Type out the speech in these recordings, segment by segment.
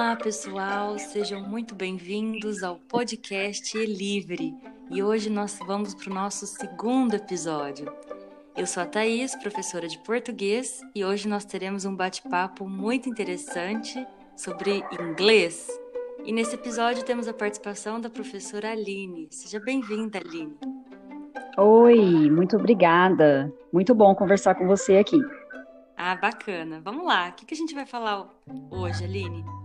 Olá, pessoal, sejam muito bem-vindos ao podcast Livre. E hoje nós vamos para o nosso segundo episódio. Eu sou a Thaís, professora de português, e hoje nós teremos um bate-papo muito interessante sobre inglês. E nesse episódio temos a participação da professora Aline. Seja bem-vinda, Aline. Oi, muito obrigada. Muito bom conversar com você aqui. Ah, bacana. Vamos lá. O que a gente vai falar hoje, Aline?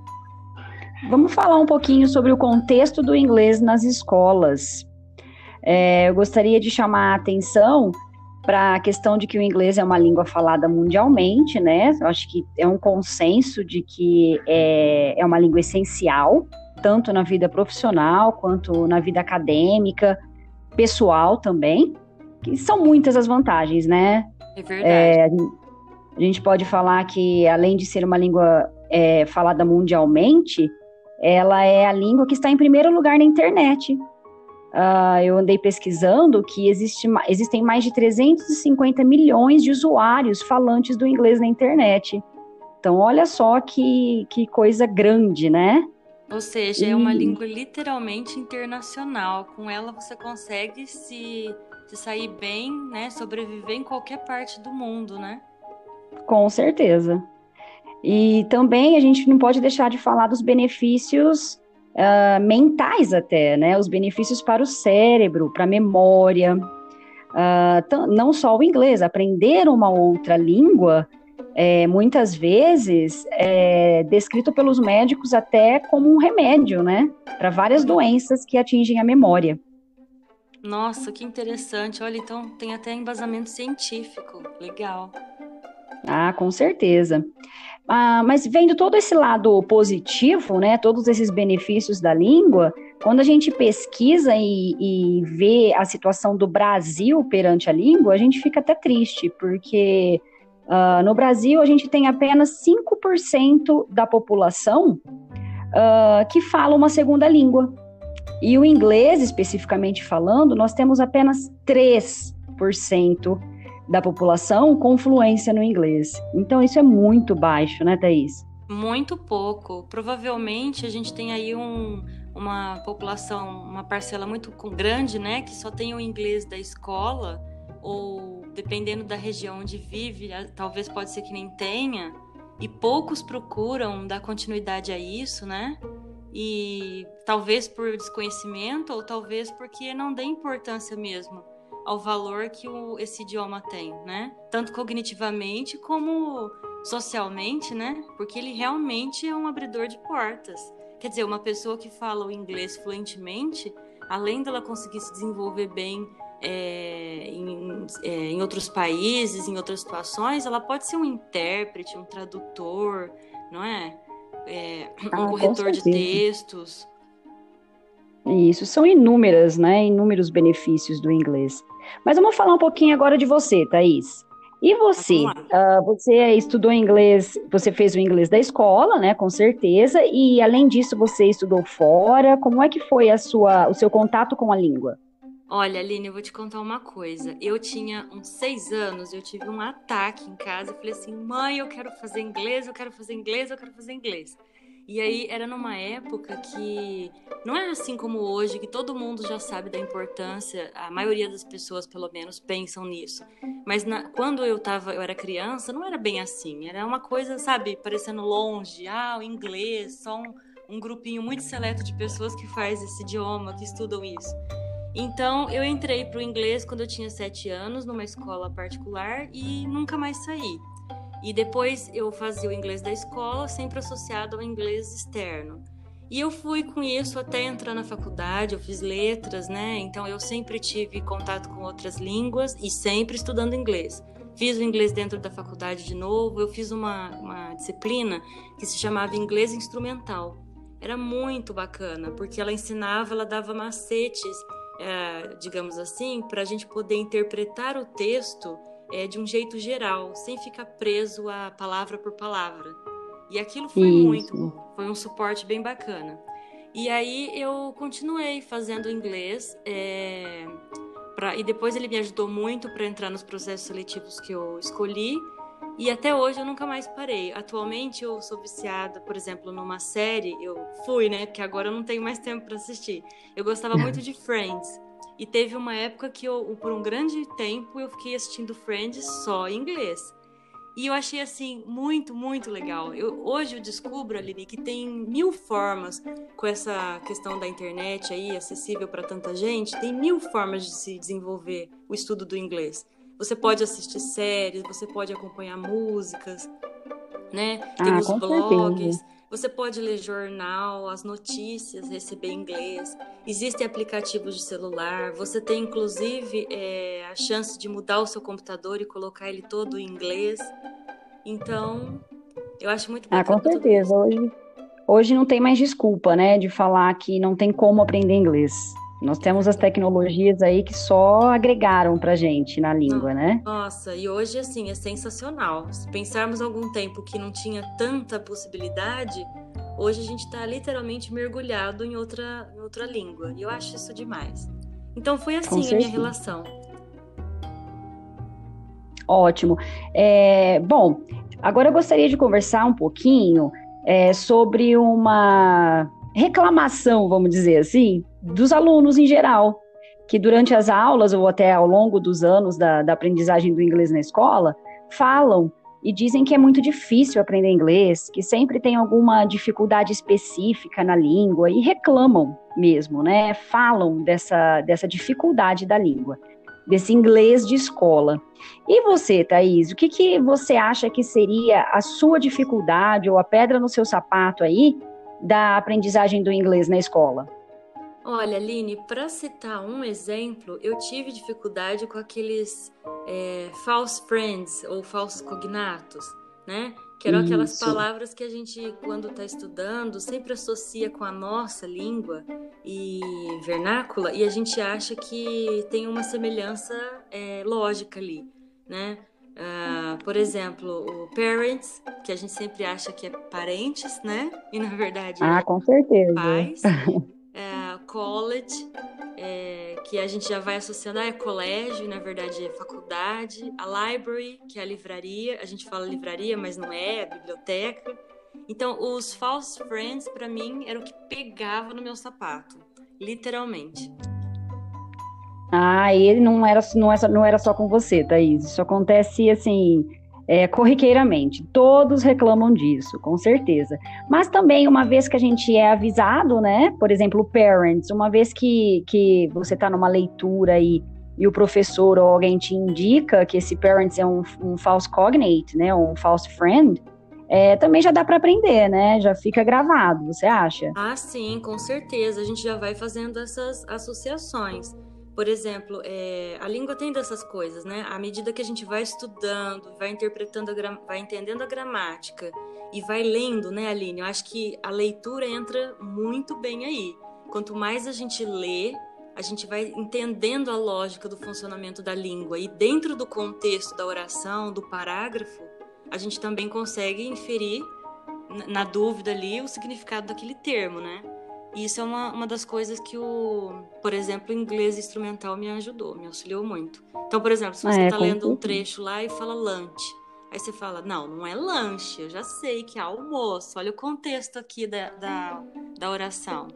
Vamos falar um pouquinho sobre o contexto do inglês nas escolas. É, eu gostaria de chamar a atenção para a questão de que o inglês é uma língua falada mundialmente, né? Eu acho que é um consenso de que é, é uma língua essencial, tanto na vida profissional quanto na vida acadêmica, pessoal também, que são muitas as vantagens, né? É verdade. É, a gente pode falar que, além de ser uma língua é, falada mundialmente, ela é a língua que está em primeiro lugar na internet. Uh, eu andei pesquisando que existe, existem mais de 350 milhões de usuários falantes do inglês na internet. Então, olha só que, que coisa grande, né? Ou seja, e... é uma língua literalmente internacional. Com ela você consegue se, se sair bem, né? Sobreviver em qualquer parte do mundo, né? Com certeza. E também a gente não pode deixar de falar dos benefícios uh, mentais até, né? Os benefícios para o cérebro, para a memória. Uh, não só o inglês, aprender uma outra língua, é, muitas vezes é descrito pelos médicos até como um remédio, né? Para várias doenças que atingem a memória. Nossa, que interessante. Olha, então tem até embasamento científico. Legal. Ah, com certeza. Ah, mas vendo todo esse lado positivo, né, todos esses benefícios da língua, quando a gente pesquisa e, e vê a situação do Brasil perante a língua, a gente fica até triste, porque uh, no Brasil a gente tem apenas 5% da população uh, que fala uma segunda língua. E o inglês, especificamente falando, nós temos apenas 3% da população com fluência no inglês. Então isso é muito baixo, né, Thaís? Muito pouco. Provavelmente a gente tem aí um, uma população, uma parcela muito grande, né, que só tem o inglês da escola, ou dependendo da região onde vive, talvez pode ser que nem tenha, e poucos procuram dar continuidade a isso, né? E talvez por desconhecimento, ou talvez porque não dê importância mesmo ao valor que o, esse idioma tem, né? Tanto cognitivamente como socialmente, né? Porque ele realmente é um abridor de portas. Quer dizer, uma pessoa que fala o inglês fluentemente, além dela conseguir se desenvolver bem é, em, é, em, outros países, em outras situações, ela pode ser um intérprete, um tradutor, não é? é um ah, corretor de textos. Isso, são inúmeras, né? Inúmeros benefícios do inglês. Mas vamos falar um pouquinho agora de você, Thaís. E você? Uh, você estudou inglês, você fez o inglês da escola, né? Com certeza. E além disso, você estudou fora. Como é que foi a sua, o seu contato com a língua? Olha, Aline, eu vou te contar uma coisa. Eu tinha uns seis anos, eu tive um ataque em casa. Eu falei assim, mãe, eu quero fazer inglês, eu quero fazer inglês, eu quero fazer inglês. E aí era numa época que não era assim como hoje, que todo mundo já sabe da importância, a maioria das pessoas pelo menos pensam nisso. Mas na, quando eu tava, eu era criança, não era bem assim. Era uma coisa, sabe, parecendo longe, ah, o inglês, só um, um grupinho muito seleto de pessoas que faz esse idioma, que estudam isso. Então, eu entrei para o inglês quando eu tinha sete anos, numa escola particular, e nunca mais saí. E depois eu fazia o inglês da escola, sempre associado ao inglês externo. E eu fui com isso até entrar na faculdade, eu fiz letras, né? Então eu sempre tive contato com outras línguas e sempre estudando inglês. Fiz o inglês dentro da faculdade de novo, eu fiz uma, uma disciplina que se chamava inglês instrumental. Era muito bacana, porque ela ensinava, ela dava macetes, é, digamos assim, para a gente poder interpretar o texto é, de um jeito geral, sem ficar preso a palavra por palavra. E aquilo foi Isso. muito, foi um suporte bem bacana. E aí eu continuei fazendo inglês, é, pra, e depois ele me ajudou muito para entrar nos processos seletivos que eu escolhi. E até hoje eu nunca mais parei. Atualmente eu sou viciada, por exemplo, numa série, eu fui, né? Porque agora eu não tenho mais tempo para assistir. Eu gostava muito de Friends. E teve uma época que eu, por um grande tempo, eu fiquei assistindo Friends só em inglês. E eu achei assim muito, muito legal. Eu, hoje eu descubro, Aline, que tem mil formas com essa questão da internet aí acessível para tanta gente, tem mil formas de se desenvolver o estudo do inglês. Você pode assistir séries, você pode acompanhar músicas, né? Tem ah, os blogs. Certeza. Você pode ler jornal, as notícias, receber inglês. Existem aplicativos de celular. Você tem, inclusive, é, a chance de mudar o seu computador e colocar ele todo em inglês. Então, eu acho muito Ah, com certeza. Hoje, hoje não tem mais desculpa, né, de falar que não tem como aprender inglês. Nós temos as tecnologias aí que só agregaram pra gente na língua, né? Nossa, e hoje, assim, é sensacional. Se pensarmos algum tempo que não tinha tanta possibilidade, hoje a gente está literalmente mergulhado em outra, em outra língua. E eu acho isso demais. Então foi assim a minha relação. Ótimo. É, bom, agora eu gostaria de conversar um pouquinho é, sobre uma reclamação, vamos dizer assim, dos alunos em geral, que durante as aulas ou até ao longo dos anos da, da aprendizagem do inglês na escola, falam e dizem que é muito difícil aprender inglês, que sempre tem alguma dificuldade específica na língua e reclamam mesmo, né? Falam dessa, dessa dificuldade da língua, desse inglês de escola. E você, Thaís, o que, que você acha que seria a sua dificuldade ou a pedra no seu sapato aí da aprendizagem do inglês na escola? Olha, Aline, para citar um exemplo, eu tive dificuldade com aqueles é, false friends ou falsos cognatos, né? Que eram Isso. aquelas palavras que a gente, quando está estudando, sempre associa com a nossa língua e vernácula e a gente acha que tem uma semelhança é, lógica ali, né? Uh, por exemplo, o parents, que a gente sempre acha que é parentes, né? E na verdade ah, com certeza. pais. Uh, college, é, que a gente já vai associando, ah, é colégio, na verdade é faculdade. A library, que é a livraria, a gente fala livraria, mas não é, é biblioteca. Então, os false friends, para mim, era o que pegava no meu sapato, literalmente. Ah, ele não era, não, era, não era só com você, Thaís. Isso acontece assim. É, corriqueiramente, todos reclamam disso, com certeza. Mas também, uma vez que a gente é avisado, né? Por exemplo, parents, uma vez que, que você está numa leitura e, e o professor ou alguém te indica que esse parents é um, um false cognate, né? Um false friend, é, também já dá para aprender, né? Já fica gravado, você acha? Ah, sim, com certeza. A gente já vai fazendo essas associações. Por exemplo, é, a língua tem dessas coisas, né? À medida que a gente vai estudando, vai interpretando, vai entendendo a gramática e vai lendo, né, Aline? Eu acho que a leitura entra muito bem aí. Quanto mais a gente lê, a gente vai entendendo a lógica do funcionamento da língua e dentro do contexto da oração, do parágrafo, a gente também consegue inferir na dúvida ali o significado daquele termo, né? E isso é uma, uma das coisas que o, por exemplo, o inglês instrumental me ajudou, me auxiliou muito. Então, por exemplo, se você está é, lendo um trecho lá e fala lunch, aí você fala, não, não é lanche, eu já sei que é almoço, olha o contexto aqui da, da, da oração.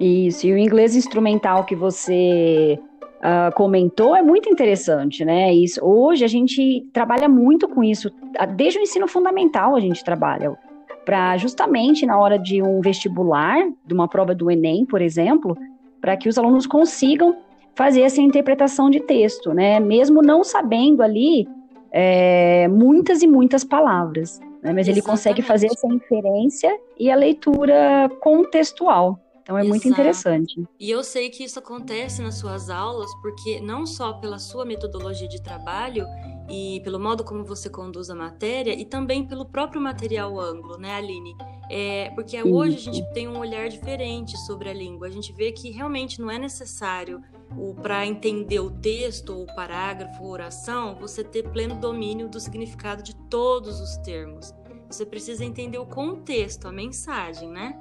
Isso, e o inglês instrumental que você uh, comentou é muito interessante, né? Isso, hoje a gente trabalha muito com isso, desde o ensino fundamental a gente trabalha para justamente na hora de um vestibular, de uma prova do Enem, por exemplo, para que os alunos consigam fazer essa interpretação de texto, né? Mesmo não sabendo ali é, muitas e muitas palavras, né? mas Exatamente. ele consegue fazer essa inferência e a leitura contextual. Então é Exato. muito interessante. E eu sei que isso acontece nas suas aulas, porque não só pela sua metodologia de trabalho e pelo modo como você conduz a matéria, e também pelo próprio material ângulo, né, Aline? É, porque hoje a gente tem um olhar diferente sobre a língua. A gente vê que realmente não é necessário para entender o texto, ou o parágrafo, ou oração, você ter pleno domínio do significado de todos os termos. Você precisa entender o contexto, a mensagem, né?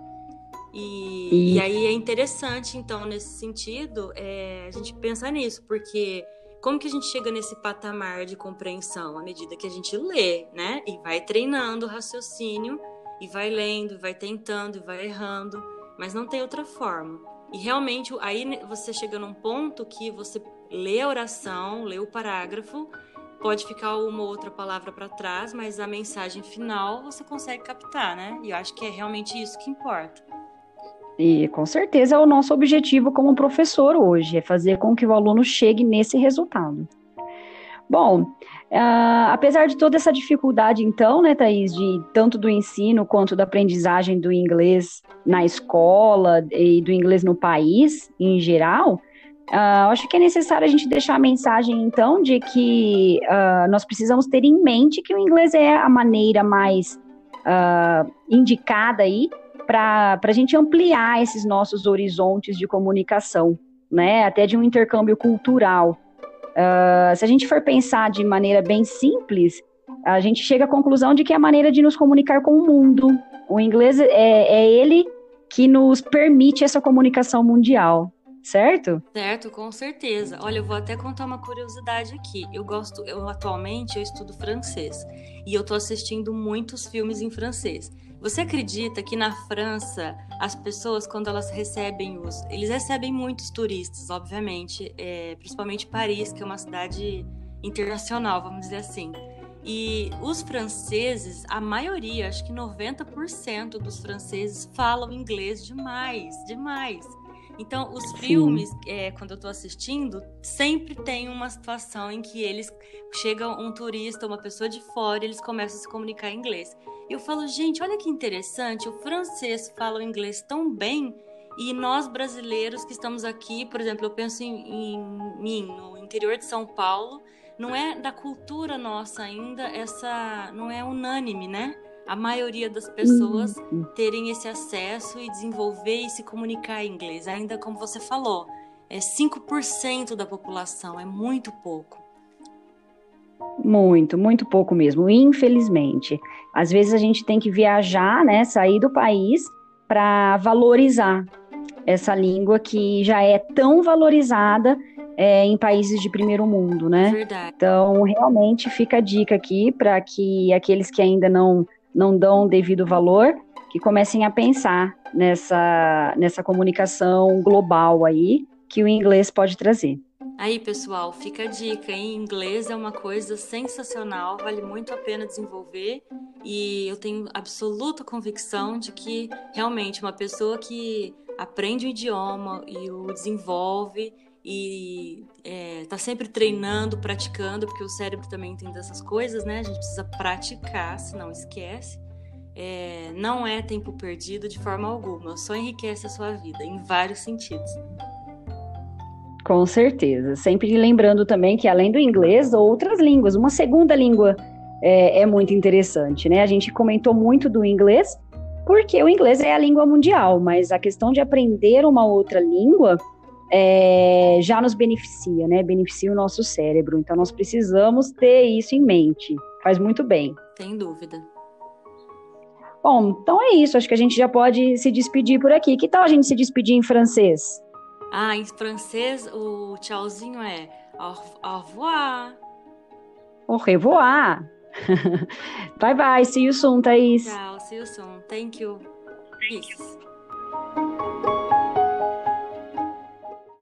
E, e aí é interessante, então, nesse sentido, é, a gente pensar nisso, porque como que a gente chega nesse patamar de compreensão? À medida que a gente lê, né? E vai treinando o raciocínio, e vai lendo, vai tentando, e vai errando, mas não tem outra forma. E realmente, aí você chega num ponto que você lê a oração, lê o parágrafo, pode ficar uma ou outra palavra para trás, mas a mensagem final você consegue captar, né? E eu acho que é realmente isso que importa. E com certeza é o nosso objetivo como professor hoje, é fazer com que o aluno chegue nesse resultado. Bom, uh, apesar de toda essa dificuldade, então, né, Thaís, de tanto do ensino quanto da aprendizagem do inglês na escola e do inglês no país em geral, uh, acho que é necessário a gente deixar a mensagem, então, de que uh, nós precisamos ter em mente que o inglês é a maneira mais indicada aí para a gente ampliar esses nossos horizontes de comunicação, né? Até de um intercâmbio cultural. Uh, se a gente for pensar de maneira bem simples, a gente chega à conclusão de que é a maneira de nos comunicar com o mundo. O inglês é, é ele que nos permite essa comunicação mundial, certo? Certo, com certeza. Olha, eu vou até contar uma curiosidade aqui. Eu gosto, eu atualmente eu estudo francês e eu tô assistindo muitos filmes em francês. Você acredita que na França as pessoas, quando elas recebem os. Eles recebem muitos turistas, obviamente, é, principalmente Paris, que é uma cidade internacional, vamos dizer assim. E os franceses, a maioria, acho que 90% dos franceses falam inglês demais, demais. Então, os Sim. filmes, é, quando eu estou assistindo, sempre tem uma situação em que eles chegam um turista, uma pessoa de fora, e eles começam a se comunicar em inglês. Eu falo, gente, olha que interessante, o francês fala o inglês tão bem e nós brasileiros que estamos aqui, por exemplo, eu penso em, em mim, no interior de São Paulo, não é da cultura nossa ainda, essa não é unânime, né? A maioria das pessoas uhum. terem esse acesso e desenvolver e se comunicar em inglês. Ainda como você falou, é 5% da população, é muito pouco. Muito, muito pouco mesmo, infelizmente. Às vezes a gente tem que viajar, né, sair do país para valorizar essa língua que já é tão valorizada é, em países de primeiro mundo, né? Verdade. Então, realmente fica a dica aqui para que aqueles que ainda não, não dão devido valor, que comecem a pensar nessa, nessa comunicação global aí que o inglês pode trazer. Aí, pessoal, fica a dica, hein? Inglês é uma coisa sensacional, vale muito a pena desenvolver e eu tenho absoluta convicção de que realmente uma pessoa que aprende o idioma e o desenvolve e está é, sempre treinando, praticando, porque o cérebro também tem dessas coisas, né? A gente precisa praticar, senão esquece. É, não é tempo perdido de forma alguma, só enriquece a sua vida em vários sentidos. Com certeza. Sempre lembrando também que, além do inglês, outras línguas, uma segunda língua é, é, muito interessante, né? A gente comentou muito do inglês, porque o inglês é a língua mundial, mas a questão de aprender uma outra língua é, já nos beneficia, né? Beneficia o nosso cérebro. Então, nós precisamos ter isso em mente. Faz muito bem. Sem dúvida. Bom, então é isso. Acho que a gente já pode se despedir por aqui. Que tal a gente se despedir em francês? Ah, em francês o tchauzinho é au, revoir. Au revoir. bye bye. See you soon, Thaís. Tchau. See you soon. Thank you. Peace.